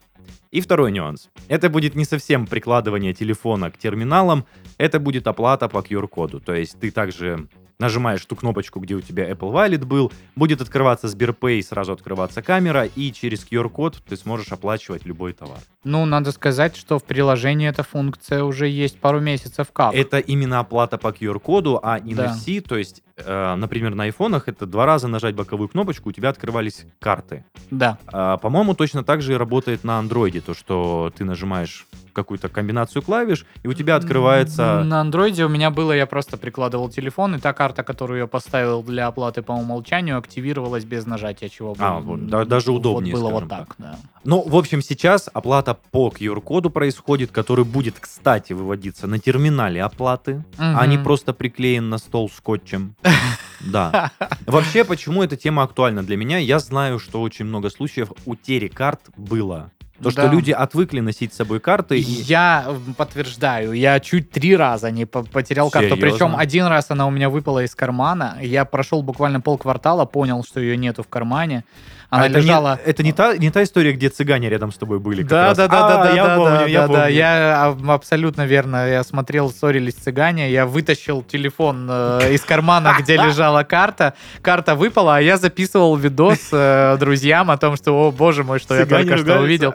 И второй нюанс. Это будет не совсем прикладывание телефона к терминалам, это будет оплата по QR-коду. То есть ты также нажимаешь ту кнопочку, где у тебя Apple Wallet был, будет открываться Сберпэй, сразу открываться камера, и через QR-код ты сможешь оплачивать любой товар. Ну, надо сказать, что в приложении эта функция уже есть пару месяцев как. Это именно оплата по QR-коду, а Да. NFC, то есть, например, на айфонах это два раза нажать боковую кнопочку, у тебя открывались карты. Да. А, по-моему, точно так же и работает на андроиде, то, что ты нажимаешь какую-то комбинацию клавиш, и у тебя открывается... На андроиде у меня было, я просто прикладывал телефон, и та карта, которую я поставил для оплаты по умолчанию, активировалась без нажатия, чего А, бы- вот, да- даже вот удобнее, было вот скажем так, да. Ну, в общем, сейчас оплата по QR-коду происходит, который будет, кстати, выводиться на терминале оплаты, а не просто приклеен на стол скотчем. Да. Вообще, почему эта тема актуальна для меня? Я знаю, что очень много случаев утери карт было. То, что Да. люди отвыкли носить с собой карты. и- Я подтверждаю, я чуть три раза не по- потерял карту. Серьезно? Причем один раз она у меня выпала из кармана. Я прошел буквально полквартала, понял, что ее нету в кармане. Она А это не- лежала. это не та, не та история, где цыгане рядом с тобой были. как Да, раз? да, да, А, да, да, я да, помню, да, я да, да. помню. Я а, абсолютно верно. Я смотрел, ссорились цыгане. Я вытащил телефон э, из кармана, где лежала карта. Карта выпала, а я записывал видос э, друзьям о том, что, о боже мой, что я Цыгане только что увидел.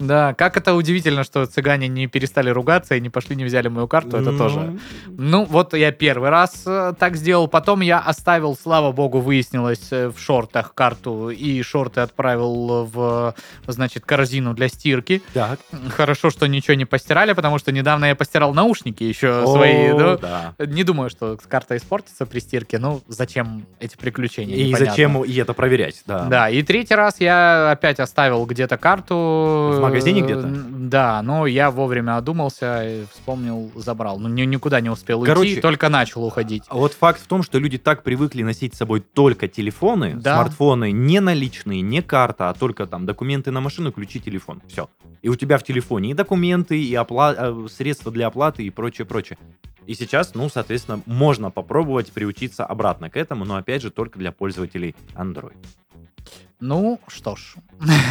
Да, как это удивительно, что цыгане не перестали ругаться и не пошли, не взяли мою карту. Это Ну, тоже ну, вот я первый раз э, так сделал. Потом я оставил, слава богу, выяснилось э, в шортах карту и шорты отправил в, значит, корзину для стирки. Так. Хорошо, что ничего не постирали, потому что недавно я постирал наушники еще О, свои. ну, да. Не думаю, что карта испортится при стирке. Ну, зачем эти приключения? И непонятно. зачем и это проверять? Да. Да, и третий раз я опять оставил где-то карту. В магазине Э, где-то? н- Да, но я вовремя одумался, вспомнил, забрал. Ну, ни- никуда не успел Короче, уйти, только начал уходить. А Вот факт в том, что люди так привыкли носить с собой только телефоны, Да. смартфоны, не наличные, не карта, а только там документы на машину, ключи, телефон. Все. И у тебя в телефоне и документы, и опла- э, средства для оплаты, и прочее, прочее. И сейчас, ну, соответственно, можно попробовать приучиться обратно к этому, но опять же только для пользователей Android. Ну, что ж.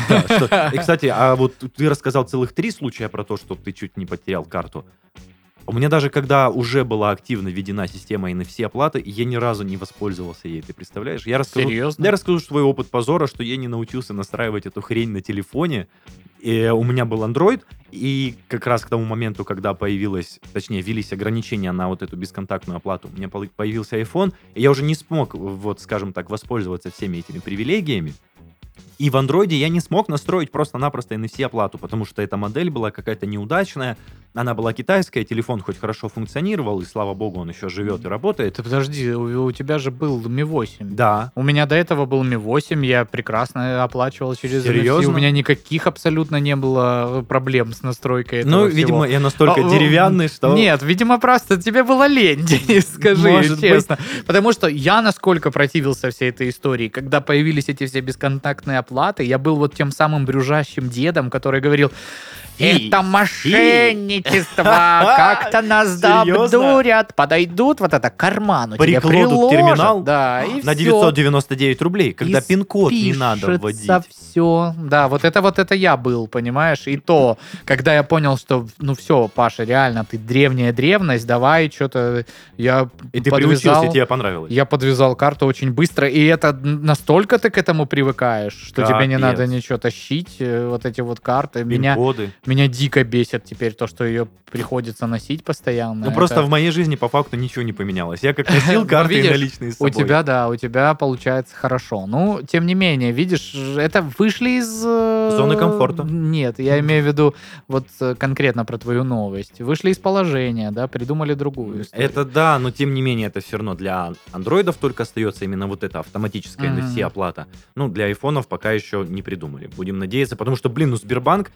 Да, что- И, кстати, а вот ты рассказал целых три случая про то, что ты чуть не потерял карту. У меня даже когда уже была активно введена система NFC оплаты, я ни разу не воспользовался ей, ты представляешь? Я расскажу, Серьезно? я расскажу свой опыт позора, что я не научился настраивать эту хрень на телефоне. И у меня был Android, и как раз к тому моменту, когда появилась, точнее, ввелись ограничения на вот эту бесконтактную оплату, у меня появился iPhone, и я уже не смог, вот, скажем так, воспользоваться всеми этими привилегиями. И в андроиде я не смог настроить просто-напросто NFC оплату, потому что эта модель была какая-то неудачная, она была китайская, телефон хоть хорошо функционировал, и слава богу, он еще живет и работает. Ты подожди, у, у тебя же был Mi 8. Да, У меня до этого был Mi 8, я прекрасно оплачивал через NFC. Серьезно? У меня никаких абсолютно не было проблем с настройкой этого ну, всего. видимо, я настолько А, деревянный, что... Нет, видимо, просто тебе было лень, Денис, скажи Может честно. Потому что я насколько противился всей этой истории, когда появились эти все бесконтактные оплаты, я был вот тем самым брюжащим дедом, который говорил, это мошенничество, как-то нас да обдурят, подойдут вот это к карману, Прикладут терминал да, и на всё. 999 рублей, когда пин-код не надо вводить. все. Да, вот это вот это я был, понимаешь? И то, когда я понял, что, ну все, Паша, реально, ты древняя древность, давай что-то я И ты подвязал. приучился, и тебе понравилось. Я подвязал карту очень быстро, и это настолько ты к этому привыкаешь, что тебе не надо ничего тащить, э, вот эти вот карты. Меня. Меня дико бесит теперь то, что ее приходится носить постоянно. Ну, Это- просто в моей жизни по факту ничего не поменялось. Я как носил Ну, карты и наличные с У собой. тебя, да, у тебя получается хорошо. Ну, тем не менее, видишь, это вышли из... э, Зоны комфорта. Нет, я имею в виду вот э, конкретно про твою новость. Вышли из положения, да, придумали другую историю. Это да, но тем не менее это все равно для андроидов только остается именно вот эта автоматическая Мгм. NFC оплата. Ну, для айфонов пока еще не придумали. Будем надеяться, потому что, блин, ну Сбербанк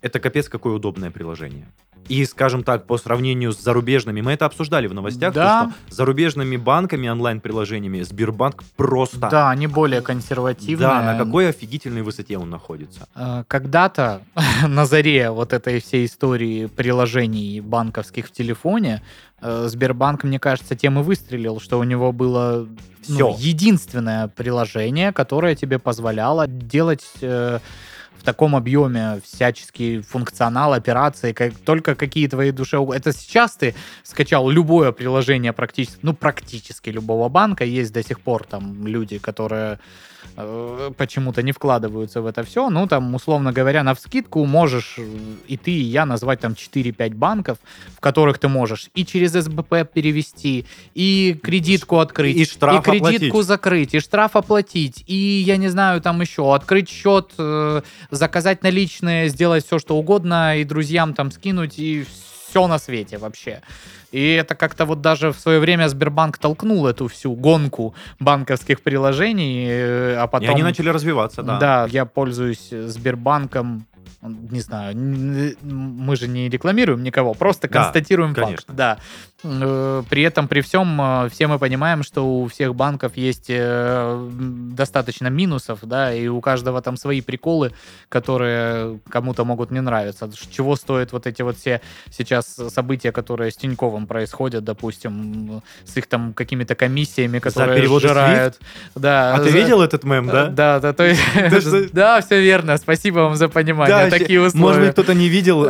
это капец какое удобное приложение. И, скажем так, по сравнению с зарубежными, мы это обсуждали в новостях, то, Да. что с зарубежными банками, онлайн-приложениями Сбербанк просто... Да, они более консервативные. Да, на какой офигительной высоте он находится. Э, Когда-то на заре вот этой всей истории приложений банковских в телефоне э, Сбербанк, мне кажется, тем и выстрелил, что у него было ну, Всё. единственное приложение, которое тебе позволяло делать э, таком объеме всяческий функционал, операции, как только какие твои душе... Это сейчас ты скачал любое приложение практически, ну, практически любого банка, есть до сих пор там люди, которые э, почему-то не вкладываются в это все. Ну, там, условно говоря, на вскидку можешь и ты, и я назвать там 4-5 банков, в которых ты можешь и через СБП перевести, и кредитку открыть, И штраф и кредитку оплатить. закрыть, и штраф оплатить, и, я не знаю, там еще, открыть счет, э, заказать наличные, сделать все, что угодно, и друзьям там скинуть, и все на свете вообще. И это как-то вот даже в свое время Сбербанк толкнул эту всю гонку банковских приложений, э, а потом... И они начали развиваться, да. Да, я пользуюсь Сбербанком, не знаю, мы же не рекламируем никого, просто Да, констатируем конечно. факт. Да. Э, При этом, при всем, э, все мы понимаем, что у всех банков есть э, достаточно минусов, да, и у каждого там свои приколы, которые кому-то могут не нравиться. Чего стоят вот эти вот все сейчас события, которые с Тиньковым происходят, допустим, с их там какими-то комиссиями, которые переводы сжирают. Да, А ты за- видел этот мем, да? да, да, то есть, Да все верно. Спасибо вам за понимание. Да, Такие Может условия. быть, кто-то не видел.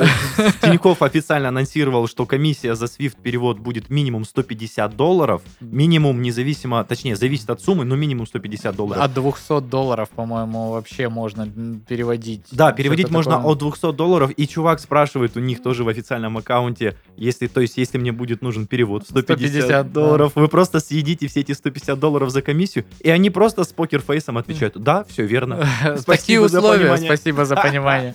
Тиньков официально анонсировал, что комиссия за SWIFT перевод будет минимум 150 долларов. Минимум, независимо, точнее, зависит от суммы, но минимум 150 долларов. От 200 долларов, по-моему, вообще можно переводить. Да, переводить можно такое. от 200 долларов, и чувак спрашивает у них тоже в официальном аккаунте, если, то есть, если мне будет нужен перевод 150, 150, да. долларов, вы просто съедите все эти 150 долларов за комиссию, и они просто с покерфейсом отвечают, да, все верно. Такие Спасибо за условия, спасибо за понимание.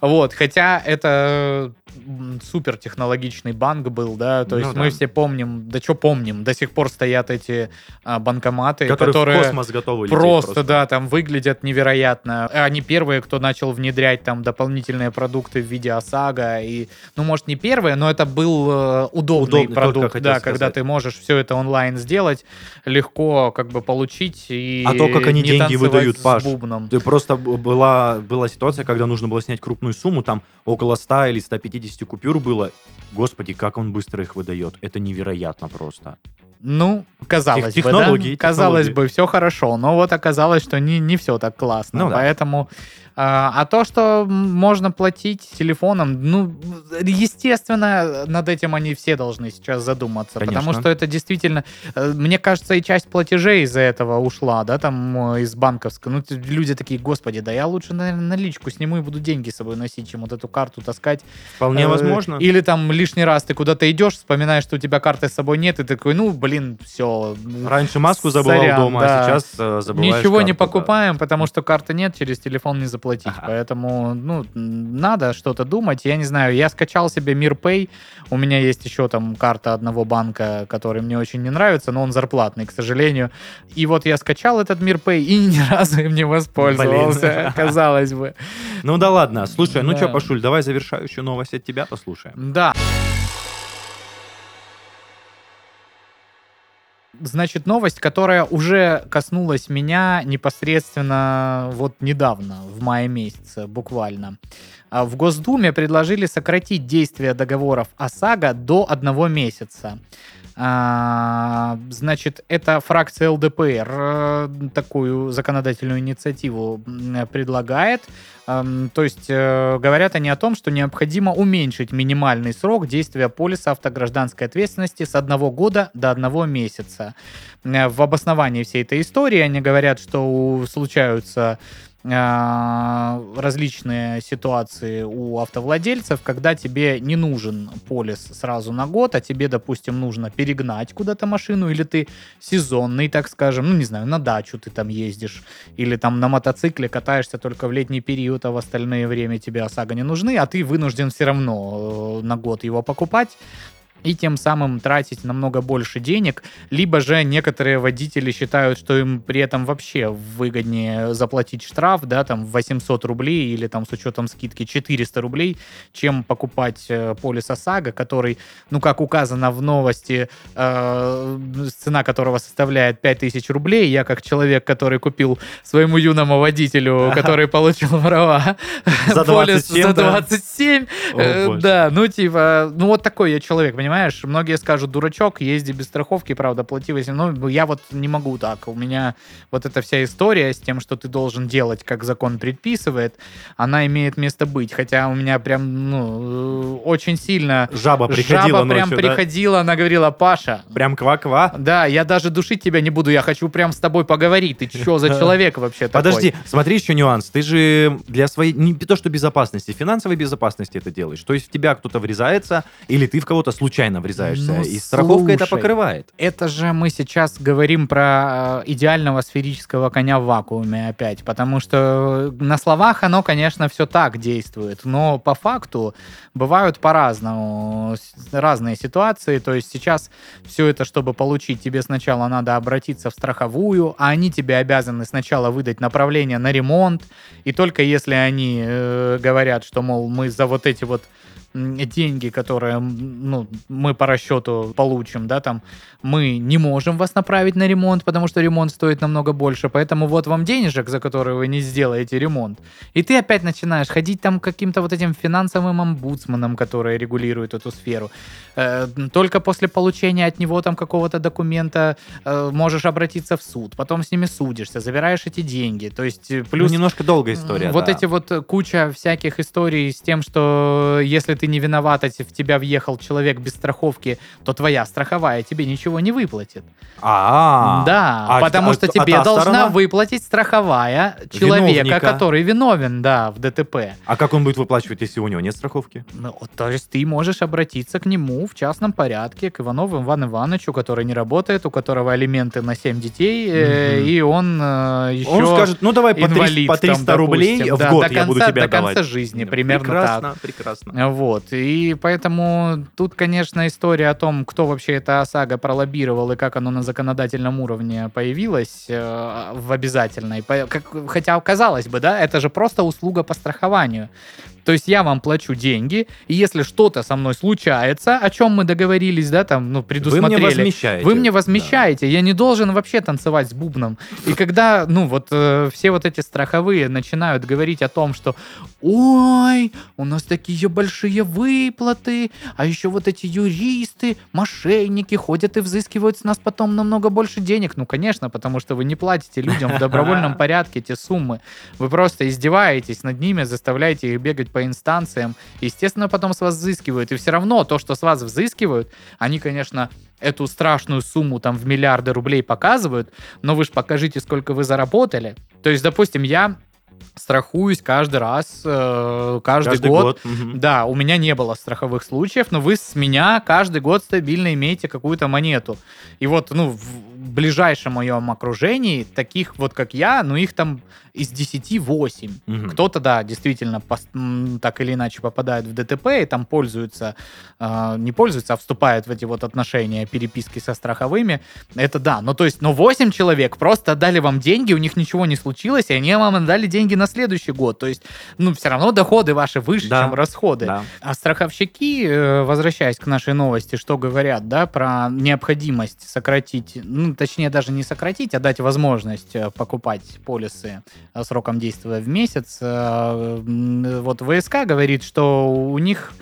Вот, хотя это супер технологичный банк был, да, то Ну есть да. мы все помним, да что помним, до сих пор стоят эти а, банкоматы, Которые, которые в космос готовы лететь Просто, да, там выглядят невероятно. Они первые, кто начал внедрять там дополнительные продукты в виде ОСАГО. И, ну, может, не первые, но это был э, удобный, Удобный, продукт, да, когда сказать. ты можешь все это онлайн сделать, легко как бы получить и А то, как они деньги выдают, Паш. Ты просто была, была ситуация, когда нужно было снять крупную сумму, там около 100 или 150 купюр было. Господи, как он быстро их выдает. Это невероятно просто. Ну, казалось Тех- бы, технологии, да? Казалось технологии. бы, все хорошо, но вот оказалось, что не, не все так классно. Ну да. Поэтому... А, а то, что можно платить телефоном, ну, естественно, над этим они все должны сейчас задуматься. Потому Конечно. что это действительно... э, Мне кажется, и часть платежей из-за этого ушла, да, там, э, из банковской. Ну, люди такие, господи, да я лучше, наверное, наличку сниму и буду деньги с собой носить, чем вот эту карту таскать. Вполне Э, возможно. Или там лишний раз ты куда-то идешь, вспоминаешь, что у тебя карты с собой нет, и такой, ну, блин, все. Раньше маску забывал Сорян, дома, да. а сейчас э, забываешь Ничего не карту, да. покупаем, потому что карты нет, через телефон не заплатить. Ага. Поэтому, ну, надо что-то думать. Я не знаю, я скачал себе Мирпэй. У меня есть еще там карта одного банка, который мне очень не нравится, но он зарплатный, к сожалению. И вот я скачал этот Мирпэй и ни разу им не воспользовался, Блин. казалось бы. Ну да ладно, слушай, ну Да. что, Пашуль, давай завершающую новость от тебя послушаем. Да. Значит, новость, которая уже коснулась меня непосредственно вот недавно, в мае месяце, буквально. А В Госдуме предложили сократить действие договоров ОСАГО до одного месяца. А, Значит, это фракция ЛДПР э, такую законодательную инициативу предлагает. Эм, То есть э, говорят они о том, что необходимо уменьшить минимальный срок действия полиса автогражданской ответственности с одного года до одного месяца. Э, В обосновании всей этой истории они говорят, что случаются различные ситуации у автовладельцев, когда тебе не нужен полис сразу на год, а тебе, допустим, нужно перегнать куда-то машину, или ты сезонный, так скажем, ну, не знаю, на дачу ты там ездишь, или там на мотоцикле катаешься только в летний период, а в остальное время тебе ОСАГО не нужны, а ты вынужден все равно э, на год его покупать и тем самым тратить намного больше денег, либо же некоторые водители считают, что им при этом вообще выгоднее заплатить штраф, да, там 800 рублей или там с учетом скидки 400 рублей, чем покупать э, полис ОСАГО, который, ну, как указано в новости, э, цена которого составляет 5000 рублей. Я как человек, который купил своему юному водителю, который получил права, полис 27, за да? 27, О, Э, да, ну типа, ну вот такой я человек, понимаешь? Понимаешь? Многие скажут, дурачок, езди без страховки, правда, плати 8. Ну, я вот не могу так. У меня вот эта вся история с тем, что ты должен делать, как закон предписывает, она имеет место быть. Хотя у меня прям, ну, очень сильно... Жаба приходила Жаба ночью, прям да? приходила, она говорила, Паша, Прям ква-ква. да, я даже душить тебя не буду, я хочу прям с тобой поговорить. Ты что за человек вообще такой? Подожди, смотри еще нюанс. Ты же для своей, не то что безопасности, финансовой безопасности это делаешь. То есть в тебя кто-то врезается, или ты в кого-то случайно врезаешься, Ну, и страховка это слушай. покрывает. Это же мы сейчас говорим про э, идеального сферического коня в вакууме опять, потому что на словах оно, конечно, все так действует, но по факту бывают по-разному разные ситуации. То есть сейчас все это, чтобы получить, тебе сначала надо обратиться в страховую, а они тебе обязаны сначала выдать направление на ремонт, и только если они э, говорят, что, мол, мы за вот эти вот деньги, которые ну, мы по расчету получим, да, там, мы не можем вас направить на ремонт, потому что ремонт стоит намного больше, поэтому вот вам денежек, за которые вы не сделаете ремонт. И ты опять начинаешь ходить там каким-то вот этим финансовым омбудсманам, которые регулируют эту сферу. Э, Только после получения от него там какого-то документа э, можешь обратиться в суд, потом с ними судишься, забираешь эти деньги. То есть э, Плюс плюс немножко долгая история. вот да. эти вот куча всяких историй с тем, что если ты не виноват, а в тебя въехал человек без страховки, то твоя страховая тебе ничего не выплатит. А, да, а потому а- что а тебе та должна сторона? выплатить страховая человека, Виновника. который виновен, да, в ДТП. А как он будет выплачивать, если у него нет страховки? Ну, то есть ты можешь обратиться к нему в частном порядке, к Иванову Ивану Ивановичу, который не работает, у которого алименты на 7 детей, э, Мгм. и он э, еще Он скажет, ну давай по 300, инвалид по 300 там, рублей допустим, в да, год до я буду конца- тебе до конца отдавать. жизни, примерно прекрасно, так. Прекрасно, Вот, и поэтому тут, конечно, история о том, кто вообще эта ОСАГО пролоббировал и как оно на законодательном уровне появилось э, в обязательной. По- как- хотя, казалось бы, да, это же просто услуга по страхованию. То есть я вам плачу деньги, и если что-то со мной случается, о чем мы договорились, да, там, ну, Вы предусмотрели, мне возмещаете. вы мне Да. возмещаете, я не должен вообще танцевать с бубном. И когда, ну, вот э, все вот эти страховые начинают говорить о том, что ой, у нас такие большие выплаты, а еще вот эти юристы, мошенники ходят и взыскивают с нас потом намного больше денег. Ну, конечно, потому что вы не платите людям в добровольном порядке эти суммы. Вы просто издеваетесь над ними, заставляете их бегать по инстанциям. Естественно, потом с вас взыскивают. И все равно то, что с вас взыскивают, они, конечно, эту страшную сумму там в миллиарды рублей показывают, но вы же покажите, сколько вы заработали. То есть, допустим, я страхуюсь каждый раз, э, каждый, Каждый год. год. Да, у меня не было страховых случаев, но вы с меня каждый год стабильно имеете какую-то монету. И вот, ну, ближайшем моем окружении, таких вот, как я, ну, их там из 10 8. Мгм. Кто-то, да, действительно, так или иначе попадает в ДТП и там пользуются, э, не пользуются, а вступают в эти вот отношения, переписки со страховыми. Это да, ну то есть, ну 8 человек просто отдали вам деньги, у них ничего не случилось, и они вам отдали деньги на следующий год. То есть, ну все равно доходы ваши выше, Да, чем расходы. Да. А страховщики, э, возвращаясь к нашей новости, что говорят, да, про необходимость сократить, ну, точнее, даже не сократить, а дать возможность э, покупать полисы э, сроком действия в месяц. Э, Вот ВСК говорит, что у них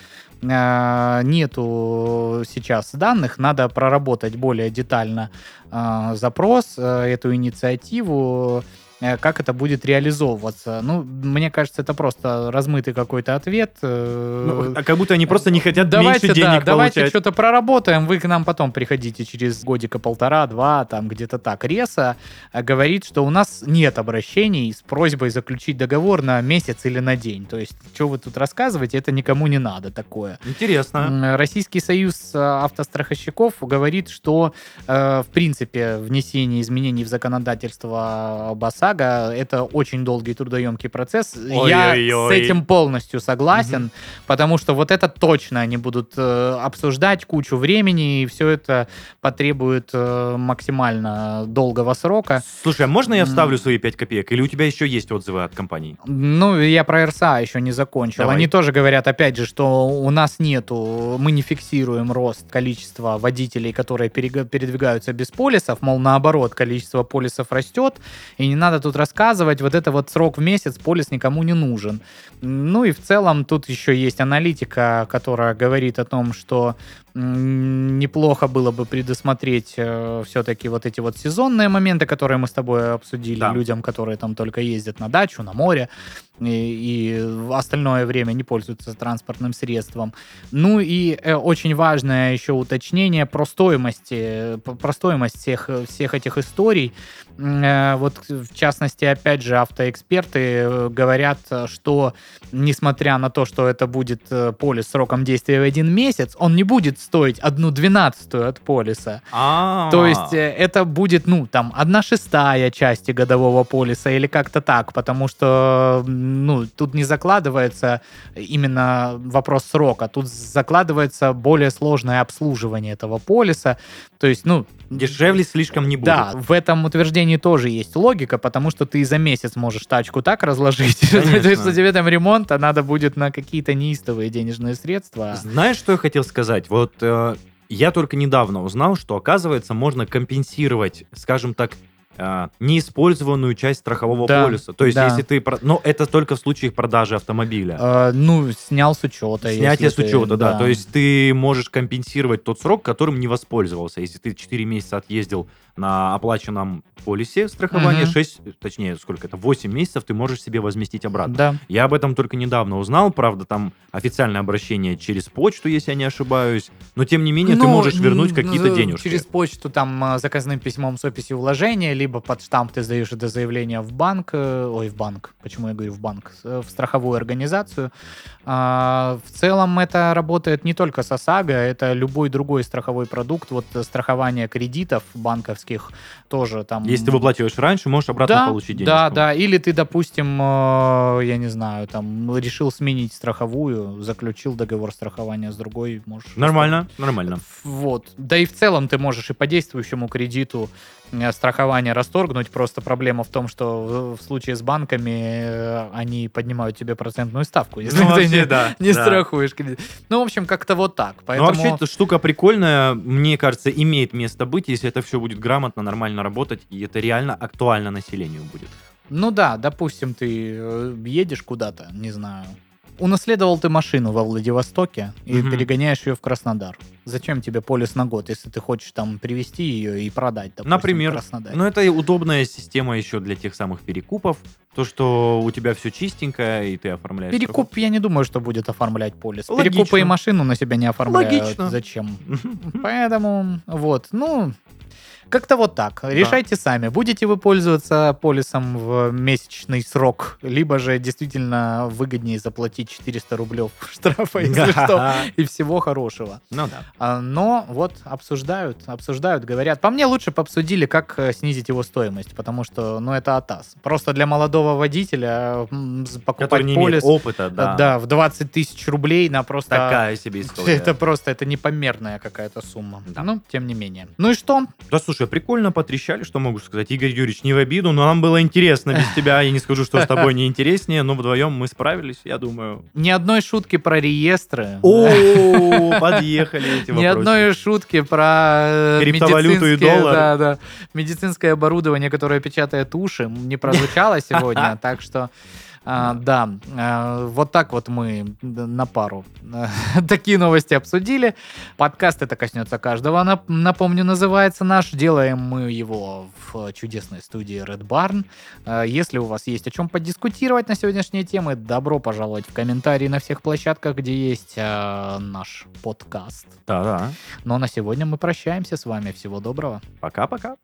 нету сейчас данных, надо проработать более детально запрос, эту инициативу, как это будет реализовываться. Ну, мне кажется, это просто размытый какой-то ответ. э, Ну, а как будто они просто не хотят давайте, меньше да, денег давайте получать. что-то проработаем, вы к нам потом приходите через годика полтора-два, там где-то так. Реса э, говорит, что у нас нет обращений с просьбой заключить договор на месяц или на день. То есть, что вы тут рассказываете, это никому не надо такое. Интересно. Российский союз э, автостраховщиков говорит, что, э, в принципе, внесение изменений в законодательство об ОСАГО — это очень долгий трудоемкий процесс. Я с Ой-ой-ой. этим полностью согласен, потому что вот это точно они будут э, обсуждать кучу времени, и все это потребует э, максимально долгого срока. Слушай, а можно я вставлю свои 5 копеек? Или у тебя еще есть отзывы от компаний? Ну, я про РСА еще не закончил. Давай. Они тоже говорят, опять же, что у нас нету, мы не фиксируем рост количества водителей, которые передвигаются без полисов, мол, наоборот, количество полисов растет, и не надо тут рассказывать, вот это вот срок в месяц, полис никому не нужен. Ну и в целом тут еще есть аналитика, которая говорит о том, что неплохо было бы предусмотреть э, все-таки вот эти вот сезонные моменты, которые мы с тобой обсудили, Да. людям, которые там только ездят на дачу, на море, и, и остальное время не пользуются транспортным средством. Ну и э, очень важное еще уточнение про стоимость, про стоимость всех, всех этих историй. Э, Вот, в частности, опять же, автоэксперты э, говорят, что несмотря на то, что это будет э, полис сроком действия в один месяц, он не будет стоить одну двенадцатую от полиса. А, То есть э, это будет, ну, там, одна шестая части годового полиса или как-то так, потому что, ну, тут не закладывается именно вопрос срока, тут закладывается более сложное обслуживание этого полиса, то есть, ну... дешевле слишком не будет. Да, в этом утверждении тоже есть логика, потому что ты за месяц можешь тачку так разложить, что тебе там ремонта надо будет на какие-то неистовые денежные средства. Знаешь, что я хотел сказать? Вот э, я только недавно узнал, что, оказывается, можно компенсировать, скажем так, э, неиспользованную часть страхового Да, полиса. То есть, да. если ты... Но это только в случае продажи автомобиля. Э, Ну, снял с учета. Снятие с ты- учета, да. То есть ты можешь компенсировать тот срок, которым не воспользовался. Если ты 4 месяца отъездил на оплаченном полисе страхования, Мгм. 6, точнее, сколько это, 8 месяцев ты можешь себе возместить обратно. Да. Я об этом только недавно узнал, правда, там официальное обращение через почту, если я не ошибаюсь, но тем не менее ты Ну, можешь вернуть какие-то денежки. Через почту там э, заказным письмом с описью вложения, либо под штамп ты сдаешь это заявление в банк, э, ой, в банк, почему я говорю в банк, э, в страховую организацию. А, В целом это работает не только с ОСАГО, это любой другой страховой продукт, вот страхование кредитов банковских коммерческих тоже там... Если ты выплачиваешь раньше, можешь обратно да, получить денежку. Да, да. Или ты, допустим, э, я не знаю, там решил сменить страховую, заключил договор страхования с другой, можешь. Нормально, нормально. Вот. Да и в целом ты можешь и по действующему кредиту э, страхование расторгнуть. Просто проблема в том, что в, случае с банками э, они поднимают тебе процентную ставку, если Ну, ты вообще, не, да, не да. страхуешь кредит. Ну, в общем, как-то вот так. Ну, Поэтому... вообще, эта штука прикольная, мне кажется, имеет место быть, если это все будет грамотно, нормально работать, и это реально актуально населению будет. Ну да, допустим, ты э, едешь куда-то, не знаю. Унаследовал ты машину во Владивостоке и Мгм. перегоняешь ее в Краснодар. Зачем тебе полис на год, если ты хочешь там привезти ее и продать, допустим, Например. в Краснодаре? Но это удобная система еще для тех самых перекупов. То, что у тебя все чистенькое, и ты оформляешь... Перекуп, я не думаю, что будет оформлять полис. Логично. Перекупы и машину на себя не оформляют. Логично. Зачем? Поэтому, вот, ну, как-то вот так. Решайте сами, будете вы пользоваться полисом в месячный срок, либо же действительно выгоднее заплатить 400 рублев штрафа, если что, и всего хорошего. Ну да. А, Но вот обсуждают, обсуждают, говорят. По мне лучше бы обсудили, как э, снизить его стоимость, потому что, ну, это АТАС. Просто для молодого водителя покупать Который не полис, опыта, э, да. да, в 20 тысяч рублей на просто... Такая себе история. Это просто, это непомерная какая-то сумма. Да. Ну, тем не менее. Ну и что? Да слушай, прикольно потрещали, что могу сказать. Игорь Юрьевич, не в обиду, но нам было интересно без тебя. Я не скажу, что с тобой не интереснее, но вдвоем мы справились, я думаю. Ни одной шутки про реестры. О, подъехали эти Ни вопросы. одной шутки про э, Криптовалюту и доллар. Да, да. Медицинское оборудование, которое печатает уши, не прозвучало сегодня, так что а, да, а, вот так вот мы на пару э, такие новости обсудили. Подкаст это коснется каждого. Нап- Напомню, называется наш. Делаем мы его в чудесной студии Red Barn. Э, Если у вас есть о чем подискутировать на сегодняшние темы, добро пожаловать в комментарии на всех площадках, где есть э, наш подкаст. Да-да. Но на сегодня мы прощаемся с вами. Всего доброго. Пока-пока.